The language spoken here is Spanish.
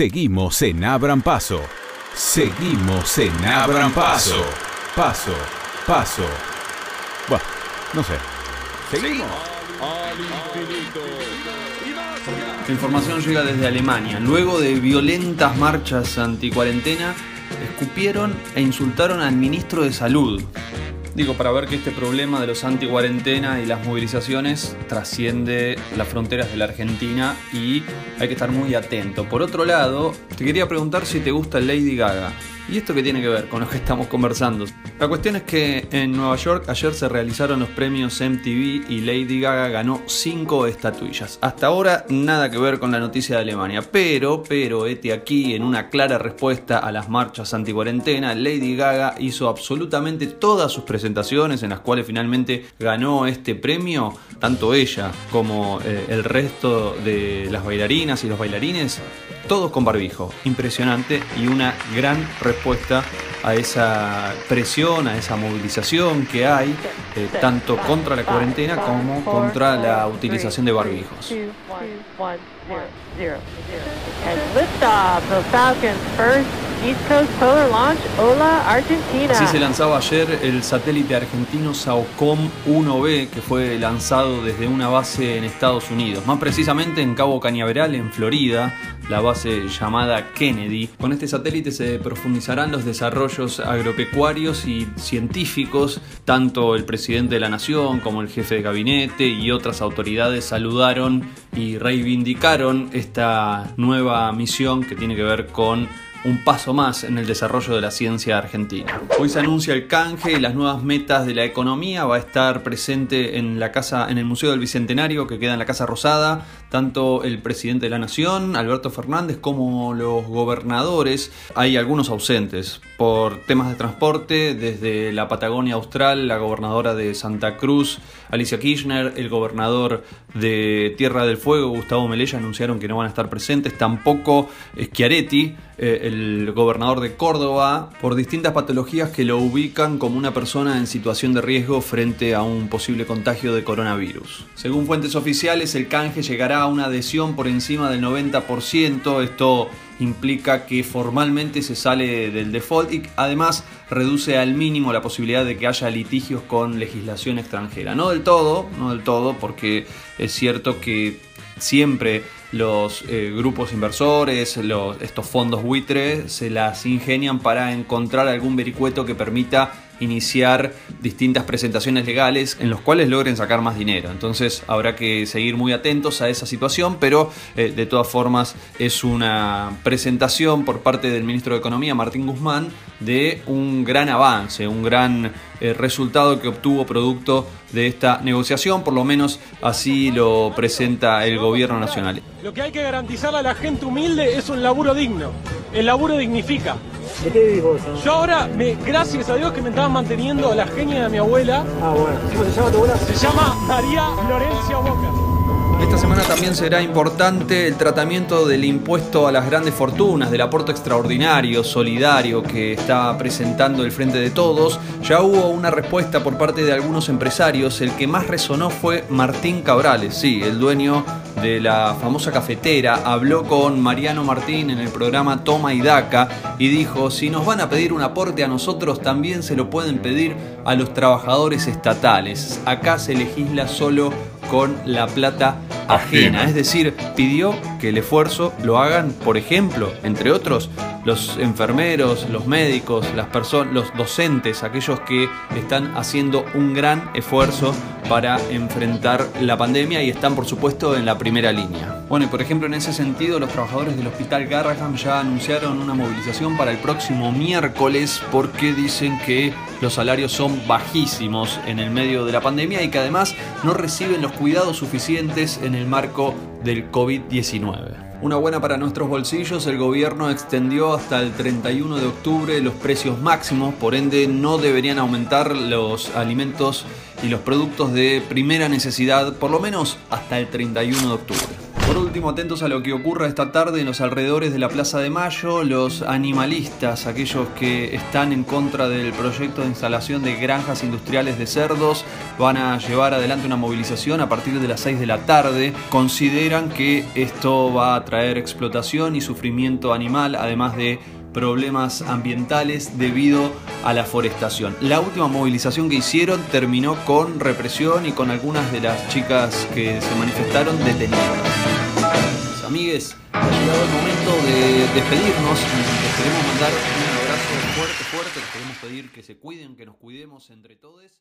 Seguimos en Abran Paso. Seguimos en Abran Paso. Paso, paso. Bueno, no sé. Seguimos. La información llega desde Alemania. Luego de violentas marchas anticuarentena, escupieron e insultaron al ministro de Salud. Digo, para ver que este problema de los anti-cuarentena y las movilizaciones trasciende las fronteras de la Argentina y hay que estar muy atento. Por otro lado, te quería preguntar si te gusta Lady Gaga. ¿Y esto qué tiene que ver con lo que estamos conversando? La cuestión es que en Nueva York ayer se realizaron los premios MTV y Lady Gaga ganó 5 estatuillas. Hasta ahora nada que ver con la noticia de Alemania, pero, pero, este aquí en una clara respuesta a las marchas anti-cuarentena, Lady Gaga hizo absolutamente todas sus presentaciones en las cuales finalmente ganó este premio, tanto ella como eh, el resto de las bailarinas y los bailarines todos con barbijo. Impresionante y una gran respuesta a esa presión, a esa movilización que hay, eh, tanto contra la cuarentena como contra la utilización de barbijos. Así se lanzaba ayer el satélite argentino SAOCOM 1B, que fue lanzado desde una base en Estados Unidos, más precisamente en Cabo Cañaveral, en Florida, la base llamada Kennedy. Con este satélite se profundizarán los desarrollos agropecuarios y científicos. Tanto el presidente de la nación como el jefe de gabinete y otras autoridades saludaron y reivindicaron esta nueva misión que tiene que ver con un paso más en el desarrollo de la ciencia argentina. Hoy se anuncia el canje y las nuevas metas de la economía. Va a estar presente en la casa, en el Museo del Bicentenario, que queda en la Casa Rosada, tanto el presidente de la Nación, Alberto Fernández, como los gobernadores. Hay algunos ausentes por temas de transporte, desde la Patagonia Austral, la gobernadora de Santa Cruz, Alicia Kirchner, el gobernador de Tierra del Fuego, Gustavo Melella, anunciaron que no van a estar presentes. Tampoco Schiaretti eh, el gobernador de Córdoba, por distintas patologías que lo ubican como una persona en situación de riesgo frente a un posible contagio de coronavirus. Según fuentes oficiales, el canje llegará a una adhesión por encima del 90%. Esto implica que formalmente se sale del default y además reduce al mínimo la posibilidad de que haya litigios con legislación extranjera. No del todo, no del todo, porque es cierto que siempre los eh, grupos inversores, estos fondos buitre, se las ingenian para encontrar algún vericueto que permita iniciar distintas presentaciones legales en los cuales logren sacar más dinero. Entonces habrá que seguir muy atentos a esa situación, pero eh, de todas formas es una presentación por parte del ministro de Economía, Martín Guzmán, de un gran avance, un gran eh, resultado que obtuvo producto de esta negociación, por lo menos así lo presenta el gobierno nacional. Lo que hay que garantizar a la gente humilde es un laburo digno. El laburo dignifica. ¿De qué vivís vos? Yo ahora, me, gracias a Dios que me estaban manteniendo la genia de mi abuela. Ah, bueno. ¿Cómo se llama tu abuela? Se llama María Florencia Boca. Esta semana también será importante el tratamiento del impuesto a las grandes fortunas, del aporte extraordinario, solidario que está presentando el Frente de Todos. Ya hubo una respuesta por parte de algunos empresarios. El que más resonó fue Martín Cabrales, sí, el dueño de la famosa cafetera. Habló con Mariano Martín en el programa Toma y Daca y dijo, si nos van a pedir un aporte a nosotros, también se lo pueden pedir a los trabajadores estatales. Acá se legisla solo con la plata ajena. Es decir, pidió que el esfuerzo lo hagan, por ejemplo, entre otros, los enfermeros, los médicos, las personas, los docentes, aquellos que están haciendo un gran esfuerzo para enfrentar la pandemia y están por supuesto en la primera línea. Bueno, y por ejemplo en ese sentido los trabajadores del Hospital Garraham ya anunciaron una movilización para el próximo miércoles porque dicen que los salarios son bajísimos en el medio de la pandemia y que además no reciben los cuidados suficientes en el marco del COVID-19. Una buena para nuestros bolsillos, el gobierno extendió hasta el 31 de octubre los precios máximos, por ende no deberían aumentar los alimentos y los productos de primera necesidad, por lo menos hasta el 31 de octubre. Por último, atentos a lo que ocurra esta tarde en los alrededores de la Plaza de Mayo. Los animalistas, aquellos que están en contra del proyecto de instalación de granjas industriales de cerdos, van a llevar adelante una movilización a partir de las 6 de la tarde. Consideran que esto va a traer explotación y sufrimiento animal, además de problemas ambientales debido a la forestación. La última movilización que hicieron terminó con represión y con algunas de las chicas que se manifestaron detenidas. Amigues, ha llegado el momento de despedirnos. Les queremos mandar un abrazo fuerte, fuerte. Les queremos pedir que se cuiden, que nos cuidemos entre todos.